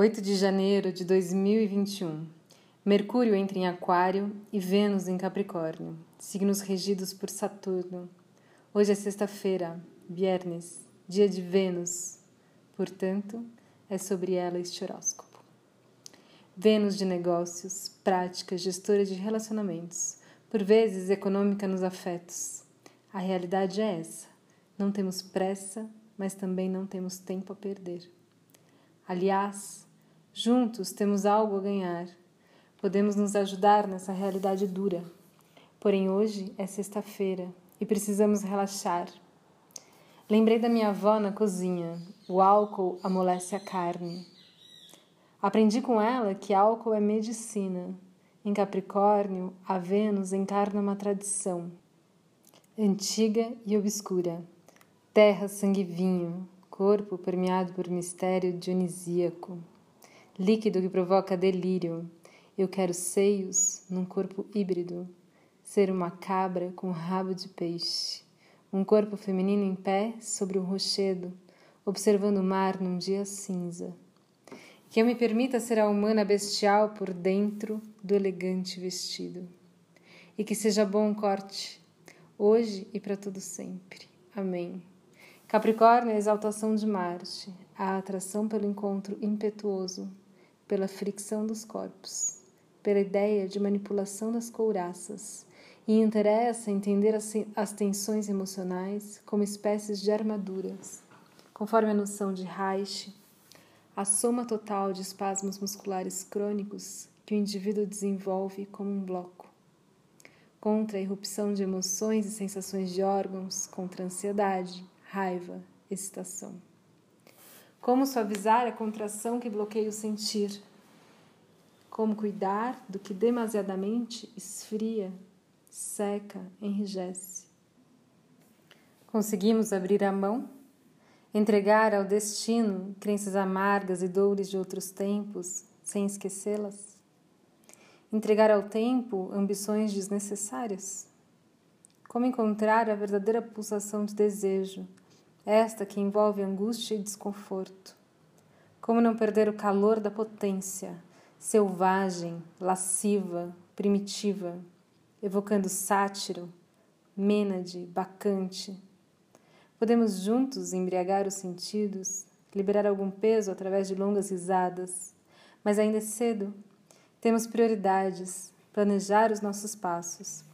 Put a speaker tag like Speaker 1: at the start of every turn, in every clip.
Speaker 1: 8 de janeiro de 2021. Mercúrio entra em Aquário e Vênus em Capricórnio, signos regidos por Saturno. Hoje é sexta-feira, viernes, dia de Vênus. Portanto, é sobre ela este horóscopo. Vênus de negócios, prática, gestora de relacionamentos, por vezes econômica nos afetos. A realidade é essa. Não temos pressa, mas também não temos tempo a perder. Aliás, Juntos temos algo a ganhar. Podemos nos ajudar nessa realidade dura. Porém, hoje é sexta-feira e precisamos relaxar. Lembrei da minha avó na cozinha. O álcool amolece a carne. Aprendi com ela que álcool é medicina. Em Capricórnio, a Vênus encarna uma tradição antiga e obscura. Terra, sangue e vinho, corpo permeado por mistério dionisíaco líquido que provoca delírio. Eu quero seios num corpo híbrido, ser uma cabra com rabo de peixe, um corpo feminino em pé sobre um rochedo, observando o mar num dia cinza. Que eu me permita ser a humana bestial por dentro do elegante vestido. E que seja bom corte, hoje e para todo sempre. Amém. Capricórnio é a exaltação de Marte, a atração pelo encontro impetuoso, pela fricção dos corpos, pela ideia de manipulação das couraças, e interessa entender as, as tensões emocionais como espécies de armaduras, conforme a noção de Reich, a soma total de espasmos musculares crônicos que o indivíduo desenvolve como um bloco. Contra a irrupção de emoções e sensações de órgãos, contra ansiedade, raiva, excitação. Como suavizar a contração que bloqueia o sentir? Como cuidar do que demasiadamente esfria, seca, enrijece? Conseguimos abrir a mão? Entregar ao destino crenças amargas e dores de outros tempos, sem esquecê-las? Entregar ao tempo ambições desnecessárias? Como encontrar a verdadeira pulsação de desejo? Esta que envolve angústia e desconforto. Como não perder o calor da potência, selvagem, lasciva, primitiva, evocando sátiro, mênade, bacante. Podemos juntos embriagar os sentidos, liberar algum peso através de longas risadas, mas ainda é cedo. Temos prioridades, planejar os nossos passos.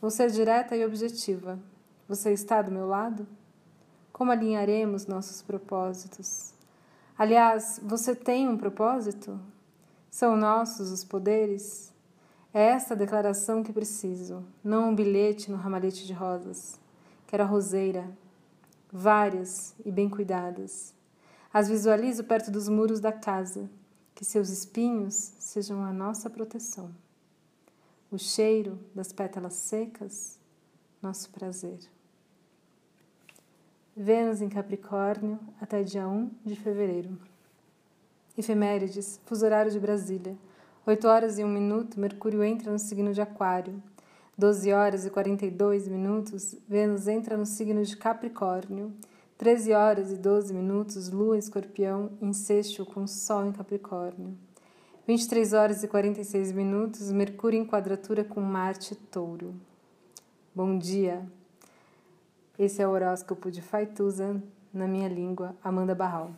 Speaker 1: Vou ser direta e objetiva. Você está do meu lado? Como alinharemos nossos propósitos? Aliás, você tem um propósito? São nossos os poderes? É esta a declaração que preciso, não um bilhete no ramalhete de rosas. Quero a roseira, várias e bem cuidadas. As visualizo perto dos muros da casa, que seus espinhos sejam a nossa proteção. O cheiro das pétalas secas, nosso prazer. Vênus em Capricórnio até dia 1 de fevereiro. Efemérides, fuso horário de Brasília. 8 horas e 1 minuto, Mercúrio entra no signo de Aquário. 12 horas e 42 minutos, Vênus entra no signo de Capricórnio. 13 horas e 12 minutos, Lua em Escorpião, em com Sol em Capricórnio. 23 horas e 46 minutos, Mercúrio em quadratura com Marte Touro. Bom dia! Esse é o horóscopo de Faituza, na minha língua, Amanda Barral.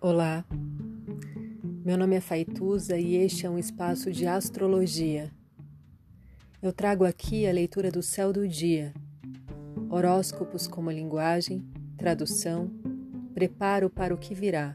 Speaker 2: Olá, meu nome é Faituza e este é um espaço de astrologia. Eu trago aqui a leitura do céu do dia, horóscopos como linguagem, tradução, preparo para o que virá